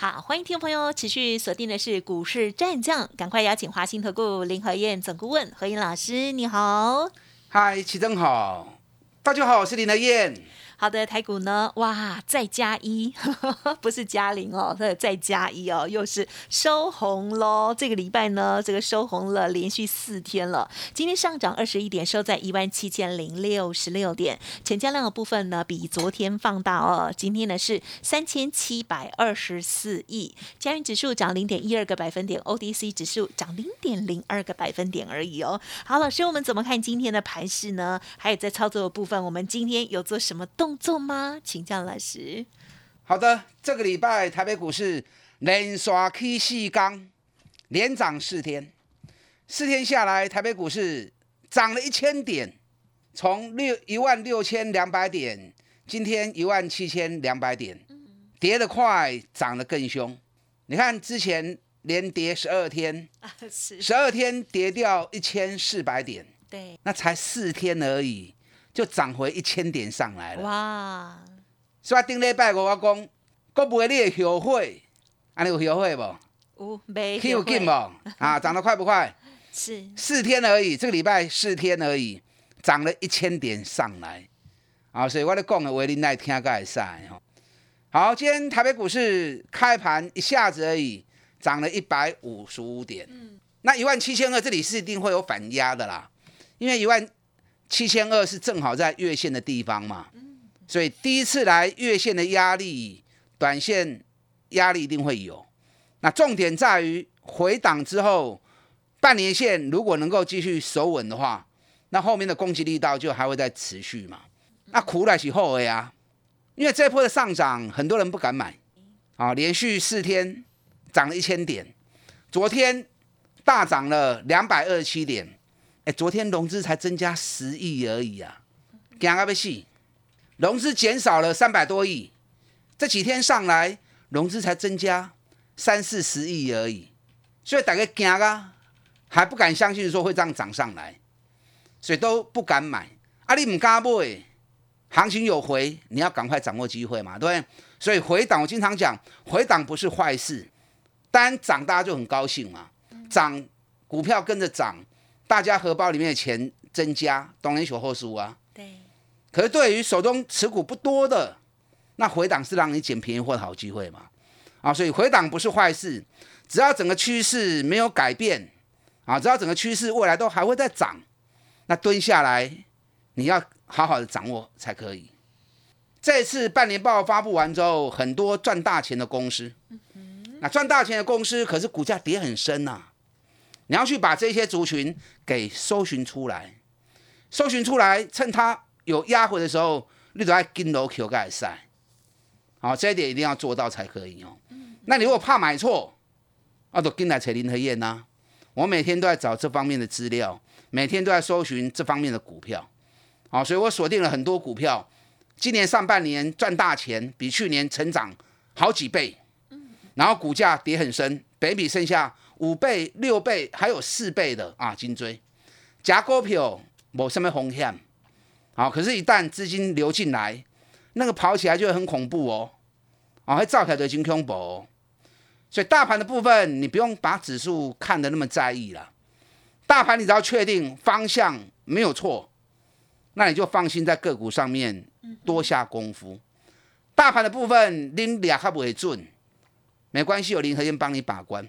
好，欢迎听众朋友持续锁定的是股市战将，赶快邀请华兴投顾林和燕总顾问何燕老师，你好。嗨，齐正好，大家好，我是林和燕。好的，台股呢，哇，再加一，不是加零哦，它再加一哦，又是收红喽。这个礼拜呢，这个收红了，连续四天了。今天上涨二十一点，收在一万七千零六十六点。成交量的部分呢，比昨天放大哦。今天呢是三千七百二十四亿。加元指数涨零点一二个百分点，ODC 指数涨零点零二个百分点而已哦。好，老师，我们怎么看今天的盘势呢？还有在操作的部分，我们今天有做什么动？动作吗？请教老师。好的，这个礼拜台北股市连刷 K 四钢，连涨四天，四天下来，台北股市涨了一千点，从六一万六千两百点，今天一万七千两百点，跌得快，涨得更凶。你看之前连跌十二天，十二天跌掉一千四百点，对，那才四天而已。就涨回一千点上来了。哇！所以顶礼拜我讲，国买你的后悔，安尼有后悔不？有，没有劲不？啊，涨得快不快？是。四天而已，这个礼拜四天而已，涨了一千点上来。啊，所以我咧讲的话，你耐听个会使吼。好，今天台北股市开盘一下子而已，涨了一百五十五点。嗯。那一万七千二，这里是一定会有反压的啦，因为一万。七千二是正好在月线的地方嘛，所以第一次来月线的压力，短线压力一定会有。那重点在于回档之后，半年线如果能够继续守稳的话，那后面的攻击力道就还会再持续嘛。那苦来是后悔啊，因为这波的上涨很多人不敢买啊，连续四天涨了一千点，昨天大涨了两百二十七点。哎，昨天融资才增加十亿而已啊，惊啊要死！融资减少了三百多亿，这几天上来融资才增加三四十亿而已，所以大家惊啊，还不敢相信说会这样涨上来，所以都不敢买。啊，你唔敢买，行情有回，你要赶快掌握机会嘛，对不对？所以回档，我经常讲，回档不是坏事，单涨大家就很高兴嘛，涨股票跟着涨。大家荷包里面的钱增加，当然有后输啊。对。可是对于手中持股不多的，那回档是让你捡便宜货的好机会嘛？啊，所以回档不是坏事，只要整个趋势没有改变，啊，只要整个趋势未来都还会再涨，那蹲下来你要好好的掌握才可以。这次半年报发布完之后，很多赚大钱的公司，那赚大钱的公司可是股价跌很深呐。你要去把这些族群给搜寻出来，搜寻出来，趁它有压回的时候，你都要跟楼 Q 盖赛，好，这一点一定要做到才可以哦。那你如果怕买错，那就跟来扯林和燕呐。我每天都在找这方面的资料，每天都在搜寻这方面的股票，好，所以我锁定了很多股票，今年上半年赚大钱，比去年成长好几倍，然后股价跌很深，北比剩下。五倍、六倍，还有四倍的啊！金追，假股票冇什么风险，好，可是，一旦资金流进来，那个跑起来就会很恐怖哦，啊，会造起来的金恐怖。所以，大盘的部分，你不用把指数看得那么在意了。大盘，你只要确定方向没有错，那你就放心在个股上面多下功夫。大盘的部分，拎俩还不会准，没关系，有林和燕帮你把关。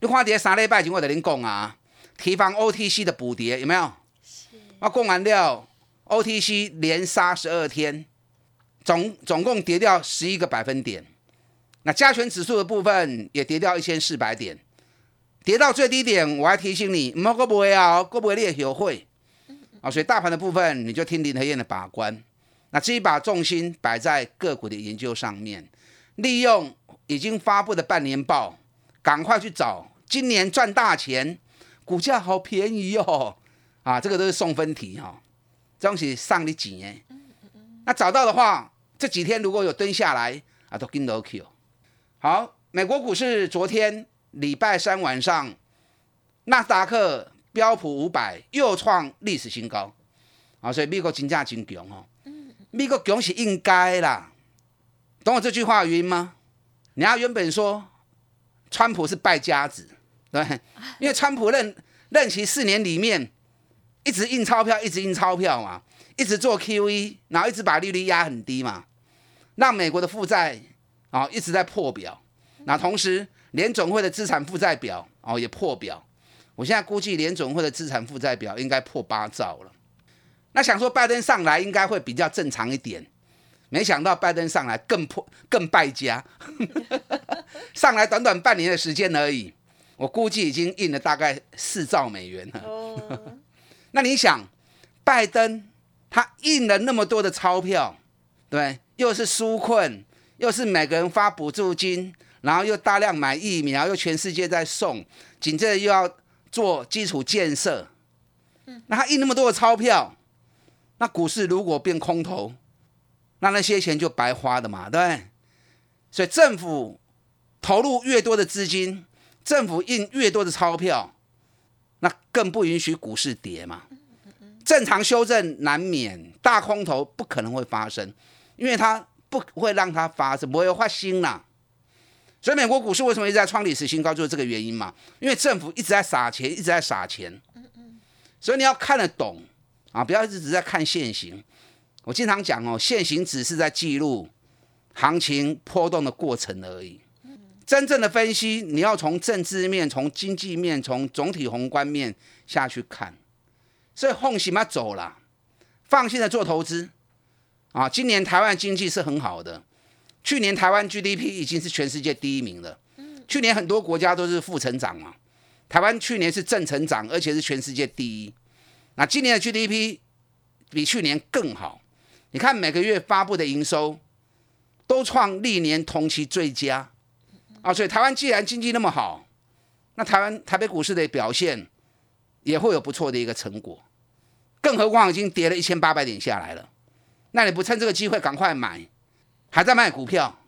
你看跌三礼拜前我跟你讲啊，提防 OTC 的补跌有没有？我讲完了，OTC 连杀十二天，总总共跌掉十一个百分点。那加权指数的部分也跌掉一千四百点，跌到最低点，我还提醒你，唔好个不会啊，个不会你也学会。啊，所以大盘的部分你就听林和燕的把关。那至于把重心摆在个股的研究上面，利用已经发布的半年报。赶快去找，今年赚大钱，股价好便宜哦，啊，这个都是送分题哈，这东西上你几年？那找到的话，这几天如果有蹲下来啊，都跟 no Q。好，美国股市昨天礼拜三晚上，纳斯达克、标普五百又创历史新高啊，所以美国金价真强哦。美国强是应该啦，懂我这句话的原因吗？人家原本说川普是败家子，对，因为川普任任期四年里面一直印钞票，一直印钞票嘛。一直做 QE，然后一直把利率压很低嘛，让美国的负债啊一直在破表。那同时联总会的资产负债表哦也破表，我现在估计联总会的资产负债表应该破八兆了。那想说拜登上来应该会比较正常一点，没想到拜登上来更破更败家，上来短短半年的时间而已，我估计已经印了大概四兆美元了。那你想拜登？他印了那么多的钞票，对，又是纾困，又是每个人发补助金，然后又大量买疫苗，又全世界在送，紧接着又要做基础建设，那他印那么多的钞票，那股市如果变空头，那那些钱就白花的嘛，对所以政府投入越多的资金，政府印越多的钞票，那更不允许股市跌嘛。正常修正难免，大空头不可能会发生，因为它不会让它发生，不会发新啦。所以美国股市为什么一直在创历史新高，就是这个原因嘛。因为政府一直在撒钱，一直在撒钱。所以你要看得懂啊，不要一直在看现行。我经常讲哦，现行只是在记录行情波动的过程而已。真正的分析，你要从政治面、从经济面、从总体宏观面下去看。所以放心嘛走了，放心的做投资啊！今年台湾经济是很好的，去年台湾 GDP 已经是全世界第一名了。去年很多国家都是负成长嘛，台湾去年是正成长，而且是全世界第一。那今年的 GDP 比去年更好，你看每个月发布的营收都创历年同期最佳啊！所以台湾既然经济那么好，那台湾台北股市的表现也会有不错的一个成果。更何况已经跌了一千八百点下来了，那你不趁这个机会赶快买，还在卖股票，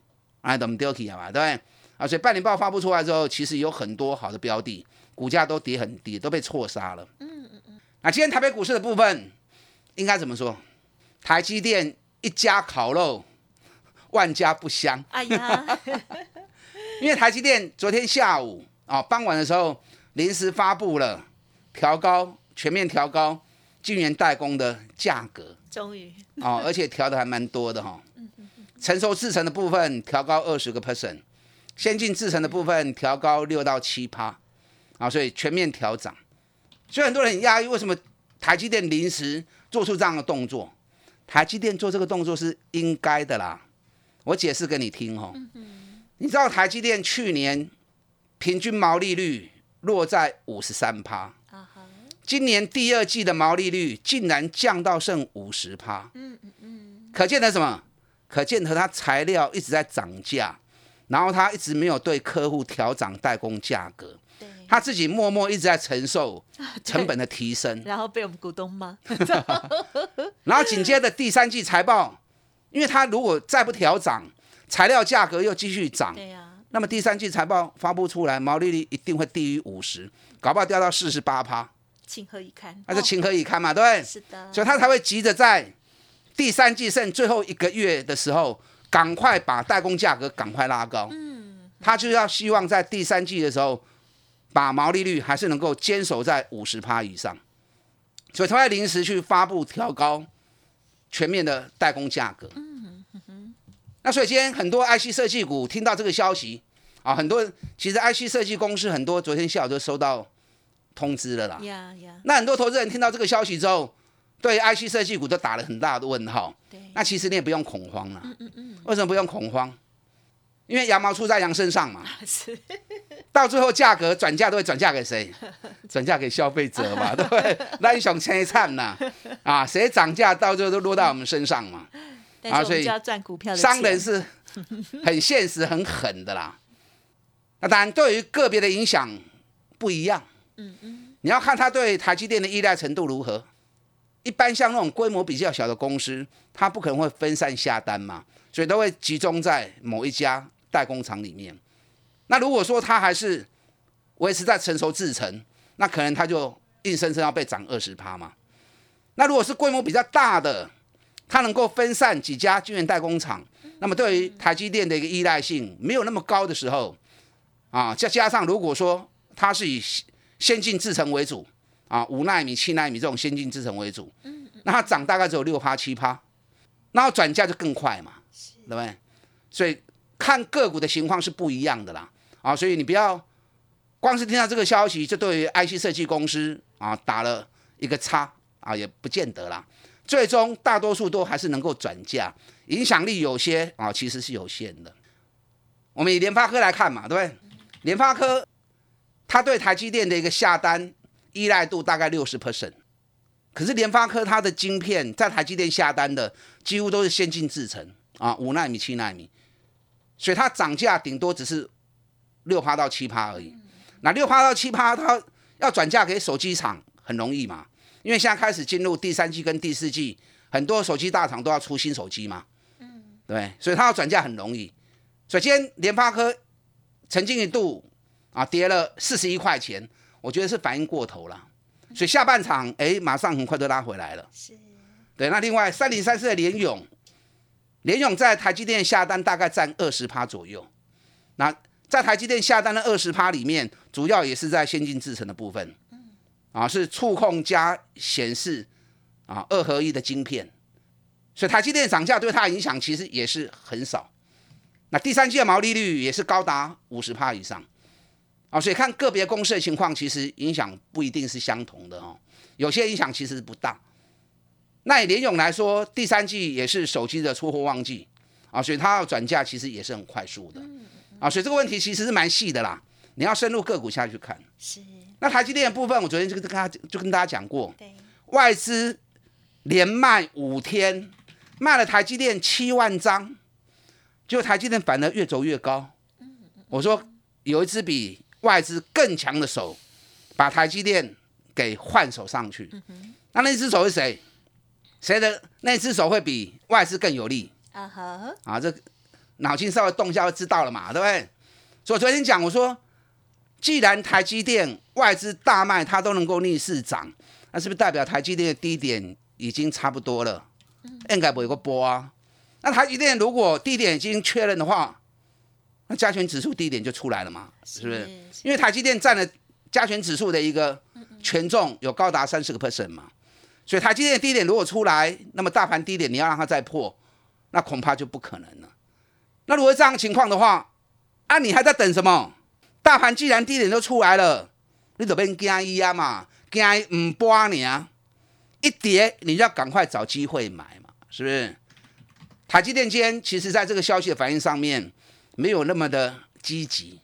哎，怎么丢弃啊嘛？对不对？啊，所以半年报发布出来之后，其实有很多好的标的，股价都跌很低，都被错杀了。嗯嗯嗯。那今天台北股市的部分，应该怎么说？台积电一家烤肉，万家不香。哎呀，因为台积电昨天下午啊傍晚的时候临时发布了调高，全面调高。晶圆代工的价格终于哦，而且调的还蛮多的哈。成熟制成的部分调高二十个 percent，先进制成的部分调高六到七趴啊，所以全面调涨。所以很多人很压抑，为什么台积电临时做出这样的动作？台积电做这个动作是应该的啦。我解释给你听哦。你知道台积电去年平均毛利率落在五十三趴。今年第二季的毛利率竟然降到剩五十趴，嗯嗯嗯，可见得什么？可见得它材料一直在涨价，然后它一直没有对客户调涨代工价格，他自己默默一直在承受成本的提升，然后被我们股东骂，然后紧接着第三季财报，因为它如果再不调涨，材料价格又继续涨，对呀，那么第三季财报发布出来，毛利率一定会低于五十，搞不好掉到四十八趴。情何以堪？那就情何以堪嘛？对，是的，所以他才会急着在第三季剩最后一个月的时候，赶快把代工价格赶快拉高。嗯，他就要希望在第三季的时候，把毛利率还是能够坚守在五十趴以上。所以他会临时去发布调高全面的代工价格。嗯哼，那所以今天很多 IC 设计股听到这个消息啊，很多其实 IC 设计公司很多昨天下午都收到。通知了啦，那很多投资人听到这个消息之后，对 IC 设计股都打了很大的问号。那其实你也不用恐慌了。嗯嗯嗯。为什么不用恐慌？因为羊毛出在羊身上嘛。是。到最后价格转嫁都会转嫁给谁？转嫁给消费者嘛，对不对？那一想凄惨呐，啊，谁涨价到最后都落到我们身上嘛。啊，所以要赚股票的商人是很现实、很狠的啦。那当然，对于个别的影响不一样。嗯嗯，你要看他对台积电的依赖程度如何。一般像那种规模比较小的公司，它不可能会分散下单嘛，所以都会集中在某一家代工厂里面。那如果说它还是维持在成熟制程，那可能它就硬生生要被涨二十趴嘛。那如果是规模比较大的，它能够分散几家晶圆代工厂，那么对于台积电的一个依赖性没有那么高的时候，啊，再加上如果说它是以先进制程为主。啊，五纳米、七纳米这种先进制程为主，那它涨大概只有六趴、七趴，然后转嫁就更快嘛，对不对？所以看个股的情况是不一样的啦，啊，所以你不要光是听到这个消息就对于 IC 设计公司啊打了一个叉啊，也不见得啦。最终大多数都还是能够转嫁，影响力有些啊其实是有限的。我们以联发科来看嘛，对不对？联发科它对台积电的一个下单。依赖度大概六十 percent，可是联发科它的晶片在台积电下单的几乎都是先进制程啊，五纳米、七纳米，所以它涨价顶多只是六趴到七趴而已。那六趴到七趴，它要转嫁给手机厂很容易嘛？因为现在开始进入第三季跟第四季，很多手机大厂都要出新手机嘛，嗯，对，所以它要转嫁很容易。所以今天，联发科曾经一度啊跌了四十一块钱。我觉得是反应过头了，所以下半场哎，马上很快就拉回来了。是，对。那另外三零三四的联勇，联勇在台积电下单大概占二十趴左右。那在台积电下单的二十趴里面，主要也是在先进制程的部分。啊，是触控加显示啊二合一的晶片，所以台积电涨价对它影响其实也是很少。那第三季的毛利率也是高达五十趴以上。啊，所以看个别公司的情况，其实影响不一定是相同的哦。有些影响其实不大。那以联勇来说，第三季也是手机的出货旺季啊，所以它要转嫁其实也是很快速的。啊，所以这个问题其实是蛮细的啦。你要深入个股下去看。是。那台积电的部分，我昨天就跟他就跟大家讲过，外资连卖五天，卖了台积电七万张，结果台积电反而越走越高。我说有一只比。外资更强的手，把台积电给换手上去。那那只手是谁？谁的那只手会比外资更有力？啊哈！啊，这脑筋稍微动一下就知道了嘛，对不对？所以昨天讲，我说，既然台积电外资大卖，它都能够逆势涨，那是不是代表台积电的低点已经差不多了？应该不会有个波啊。那台积电如果低点已经确认的话，那加权指数低点就出来了嘛？是不是？因为台积电占了加权指数的一个权重有高达三十个 percent 嘛，所以台积电低点如果出来，那么大盘低点你要让它再破，那恐怕就不可能了。那如果这样情况的话，啊，你还在等什么？大盘既然低点都出来了，你这边惊一啊嘛，惊唔波你啊，一跌你就要赶快找机会买嘛，是不是？台积电今天其实在这个消息的反应上面。没有那么的积极，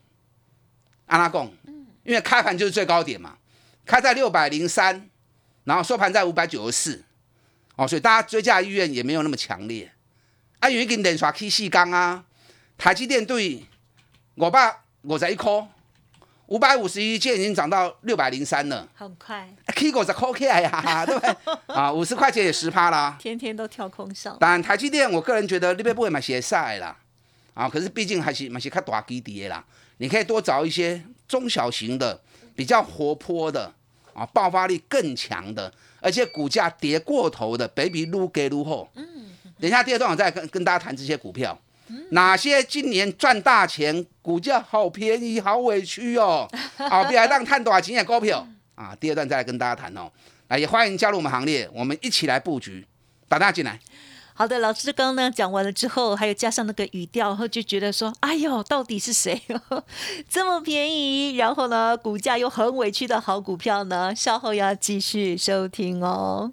阿拉贡，因为开盘就是最高点嘛，开在六百零三，然后收盘在五百九十四，哦，所以大家追加意愿也没有那么强烈。啊，有一根连刷 K 四钢啊，台积电对我爸五十一颗，五百五十一现在已经涨到六百零三了，很快，K 五十块 K 呀，对不对？啊，五十块钱也十趴啦，天天都跳空上。当然，台积电我个人觉得那边不会买鞋赛啦。啊，可是毕竟还是还是看大基底的啦，你可以多找一些中小型的、比较活泼的啊，爆发力更强的，而且股价跌过头的，baby 撸给撸后。嗯，等一下第二段我再跟跟大家谈这些股票，哪些今年赚大钱，股价好便宜，好委屈哦。好，别来让探多少钱的股票啊，第二段再来跟大家谈哦。啊，也欢迎加入我们行列，我们一起来布局，打电话进来。好的，老师刚刚呢讲完了之后，还有加上那个语调，然后就觉得说，哎呦，到底是谁哦 这么便宜？然后呢，股价又很委屈的好股票呢？稍后要继续收听哦。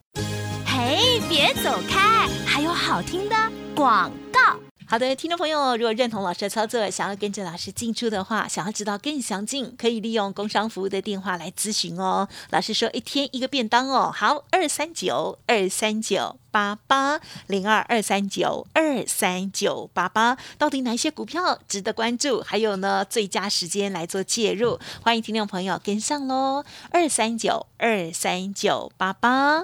嘿，别走开，还有好听的广告。好的，听众朋友，如果认同老师的操作，想要跟着老师进出的话，想要知道更详尽，可以利用工商服务的电话来咨询哦。老师说一天一个便当哦，好，二三九二三九八八零二二三九二三九八八，到底哪些股票值得关注？还有呢，最佳时间来做介入，欢迎听众朋友跟上喽，二三九二三九八八。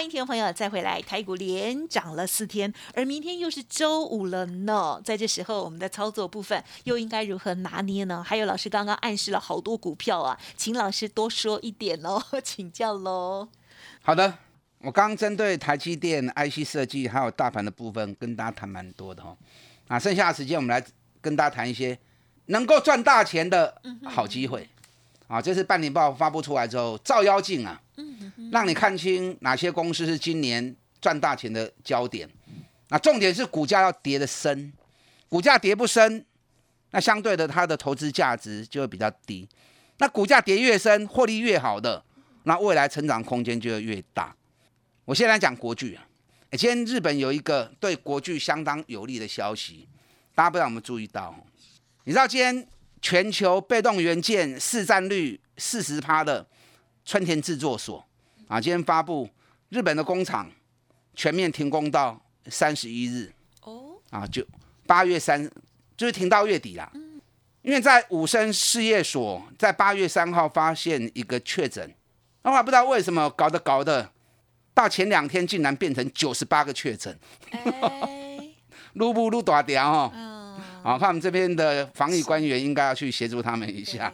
欢迎听众朋友再回来，台股连涨了四天，而明天又是周五了呢。在这时候，我们的操作部分又应该如何拿捏呢？还有老师刚刚暗示了好多股票啊，请老师多说一点哦，请教喽。好的，我刚针对台积电 IC 设计还有大盘的部分跟大家谈蛮多的哈。啊，剩下的时间我们来跟大家谈一些能够赚大钱的好机会。啊，这次半年报发布出来之后，照妖镜啊，让你看清哪些公司是今年赚大钱的焦点。那重点是股价要跌的深，股价跌不深，那相对的它的投资价值就会比较低。那股价跌越深，获利越好的，那未来成长空间就会越大。我先来讲国巨啊，今天日本有一个对国巨相当有利的消息，大家不知道有没有注意到？你知道今天？全球被动元件市占率四十趴的春田制作所啊，今天发布日本的工厂全面停工到三十一日。哦。啊，就八月三就是停到月底啦。因为在武生事业所在八月三号发现一个确诊，那我不知道为什么搞得搞的，到前两天竟然变成九十八个确诊，撸不撸大条哦。好，看我们这边的防疫官员应该要去协助他们一下，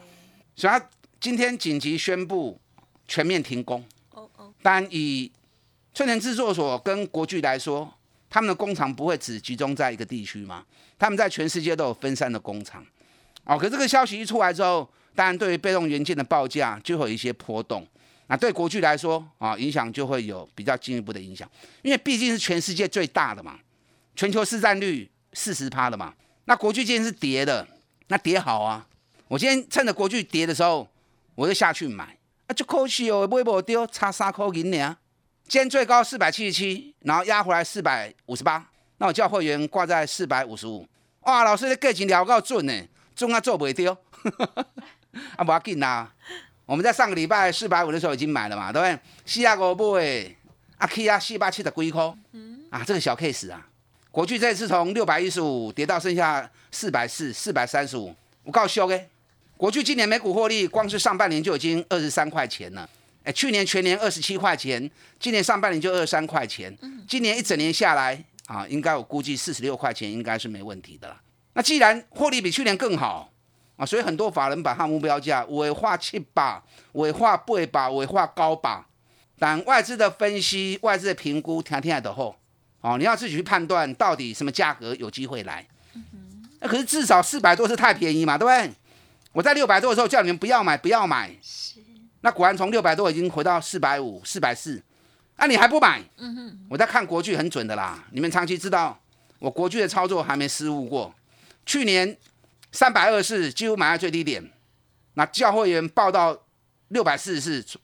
所以他今天紧急宣布全面停工。哦哦。但以春田制作所跟国巨来说，他们的工厂不会只集中在一个地区嘛？他们在全世界都有分散的工厂。哦，可这个消息一出来之后，当然对于被动元件的报价就会有一些波动。那对国巨来说，啊，影响就会有比较进一步的影响，因为毕竟是全世界最大的嘛，全球市占率四十趴的嘛。那国巨今天是跌的，那跌好啊！我今天趁着国巨跌的时候，我就下去买，啊，就可惜哦，买不丢，差三块银呢。今天最高四百七十七，然后压回来四百五十八，那我叫会员挂在四百五十五。哇，老师的价钱聊够准呢，准啊做不丢，啊不要紧啦。我们在上个礼拜四百五的时候已经买了嘛，对不对？四百五买，啊去啊四百七十几块，啊这个小 case 啊。国巨这次从六百一十五跌到剩下四百四、四百三十五，我告诉你，国巨今年每股获利，光是上半年就已经二十三块钱了。哎，去年全年二十七块钱，今年上半年就二十三块钱，今年一整年下来啊，应该我估计四十六块钱应该是没问题的了。那既然获利比去年更好啊，所以很多法人把它目标价尾化七把、尾化八把、尾化高把，但外资的分析、外资的评估，天天的后。哦，你要自己去判断到底什么价格有机会来。那可是至少四百多是太便宜嘛，对不对？我在六百多的时候叫你们不要买，不要买。是。那果然从六百多已经回到四百五、四百四，那你还不买？嗯哼。我在看国剧很准的啦，你们长期知道我国剧的操作还没失误过。去年三百二四几乎买在最低点，那教会员报到六百四十四，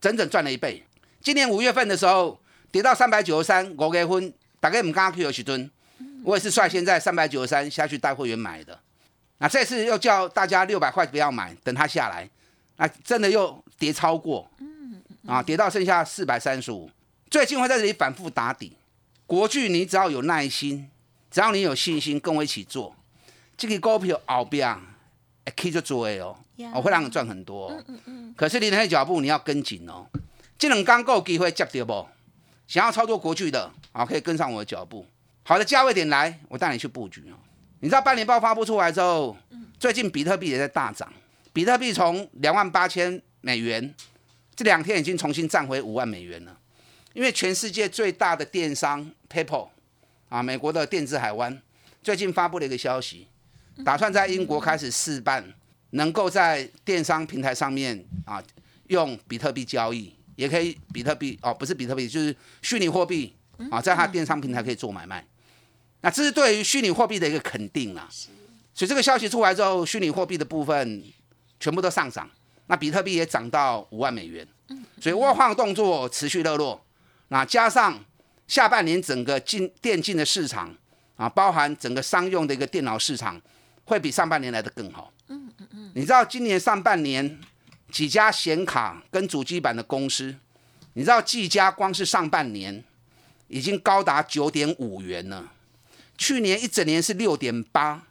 整整赚了一倍。今年五月份的时候。跌到三百九十三，五月份大概唔敢去的时吨，我也是率先在三百九十三下去带会员买的。那这次又叫大家六百块不要买，等它下来，那真的又跌超过，啊，跌到剩下四百三十五。最近会在这里反复打底。国巨，你只要有耐心，只要你有信心，跟我一起做，这个股票后边可以就做哦，我会让你赚很多、哦。可是林黑脚步你要跟紧哦，这两刚够机会接到不？想要操作国巨的啊，可以跟上我的脚步。好的价位点来，我带你去布局哦。你知道半年报发布出来之后，最近比特币也在大涨，比特币从两万八千美元，这两天已经重新站回五万美元了。因为全世界最大的电商 PayPal 啊，美国的电子海湾最近发布了一个消息，打算在英国开始试办，能够在电商平台上面啊用比特币交易，也可以比特币哦，不是比特币，就是虚拟货币啊，在它电商平台可以做买卖。那这是对于虚拟货币的一个肯定啦。所以这个消息出来之后，虚拟货币的部分全部都上涨，那比特币也涨到五万美元。所以挖矿动作持续热络。那加上下半年整个进电竞的市场啊，包含整个商用的一个电脑市场，会比上半年来的更好。嗯嗯嗯。你知道今年上半年几家显卡跟主机板的公司，你知道技嘉光是上半年已经高达九点五元了，去年一整年是六点八，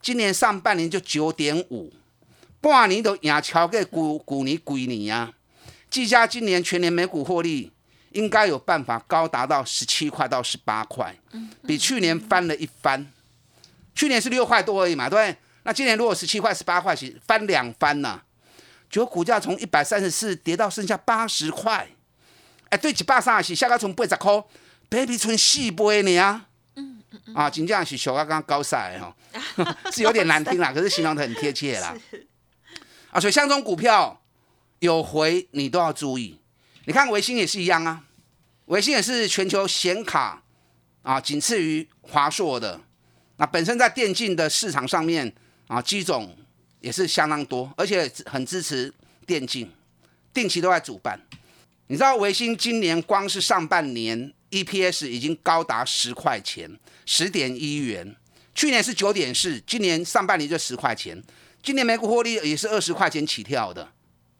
今年上半年就九点五，半年都赢超过股股年几年啊！技嘉今年全年每股获利。应该有办法高达到十七块到十八块，比去年翻了一番。去年是六块多而已嘛，对不对？那今年如果十七块、十八块，其实翻两番呢。结果股价从一百三十四跌到剩下八十块，哎，对起八三十，下个从八十块，baby 存四倍呢啊！嗯嗯啊，真正是小刚刚高赛哦，是有点难听啦，可是形容的很贴切啦。啊，所以像这种股票有回，你都要注意。你看维新也是一样啊，维新也是全球显卡啊，仅次于华硕的。那本身在电竞的市场上面啊，机种也是相当多，而且很支持电竞，定期都在主办。你知道维新今年光是上半年 EPS 已经高达十块钱，十点一元，去年是九点四，今年上半年就十块钱，今年每股获利也是二十块钱起跳的，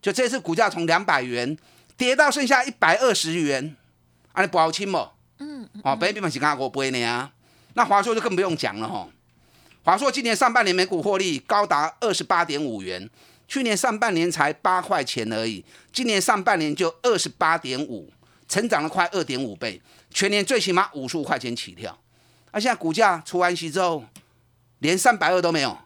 就这次股价从两百元。跌到剩下一百二十元，啊，你不好清不？嗯，哦，本比本是刚我不会呢啊。那华硕就更不用讲了哈。华硕今年上半年每股获利高达二十八点五元，去年上半年才八块钱而已，今年上半年就二十八点五，成长了快二点五倍，全年最起码五十五块钱起跳。那现在股价除完息之后，连三百二都没有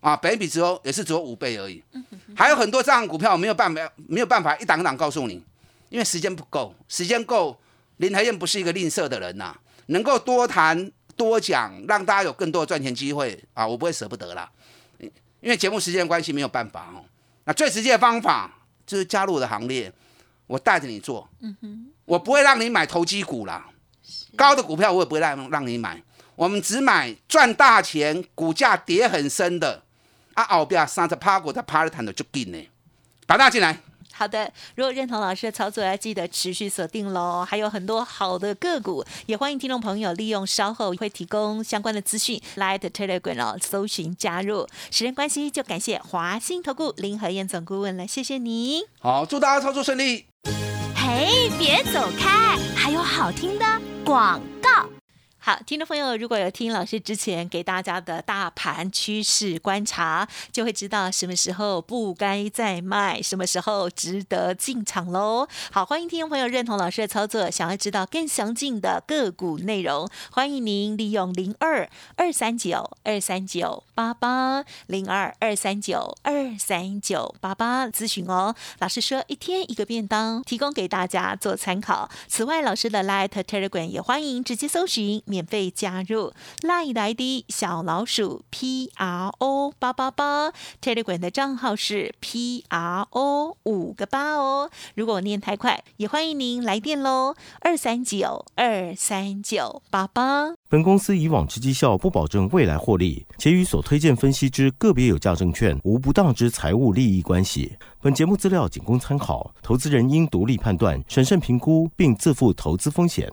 啊，本比只有也是只有五倍而已。还有很多这样股票没有办法没有办法一档一档告诉你。因为时间不够，时间够，林台燕不是一个吝啬的人呐，能够多谈多讲，让大家有更多的赚钱机会啊，我不会舍不得啦。因为节目时间关系没有办法哦。那最直接的方法就是加入我的行列，我带着你做。嗯哼，我不会让你买投机股啦，高的股票我也不会让让你买，我们只买赚大钱、股价跌很深的。啊，后边三十趴股的趴的谈的就紧呢，打大进来。好的，如果认同老师的操作，要记得持续锁定喽。还有很多好的个股，也欢迎听众朋友利用稍后会提供相关的资讯来的 Telegram 哦，搜寻加入。时间关系，就感谢华兴投顾林和燕总顾问了，谢谢你。好，祝大家操作顺利。嘿，别走开，还有好听的广告。好，听众朋友，如果有听老师之前给大家的大盘趋势观察，就会知道什么时候不该再卖，什么时候值得进场喽。好，欢迎听众朋友认同老师的操作，想要知道更详尽的个股内容，欢迎您利用零二二三九二三九八八零二二三九二三九八八咨询哦。老师说一天一个便当，提供给大家做参考。此外，老师的 Light Telegram 也欢迎直接搜寻。免费加入赖来的小老鼠 P R O 八八八，Telegram 的账号是 P R O 五个八哦。如果念太快，也欢迎您来电喽，二三九二三九八八。本公司以往之绩效不保证未来获利，且与所推荐分析之个别有价证券无不当之财务利益关系。本节目资料仅供参考，投资人应独立判断、审慎评估，并自负投资风险。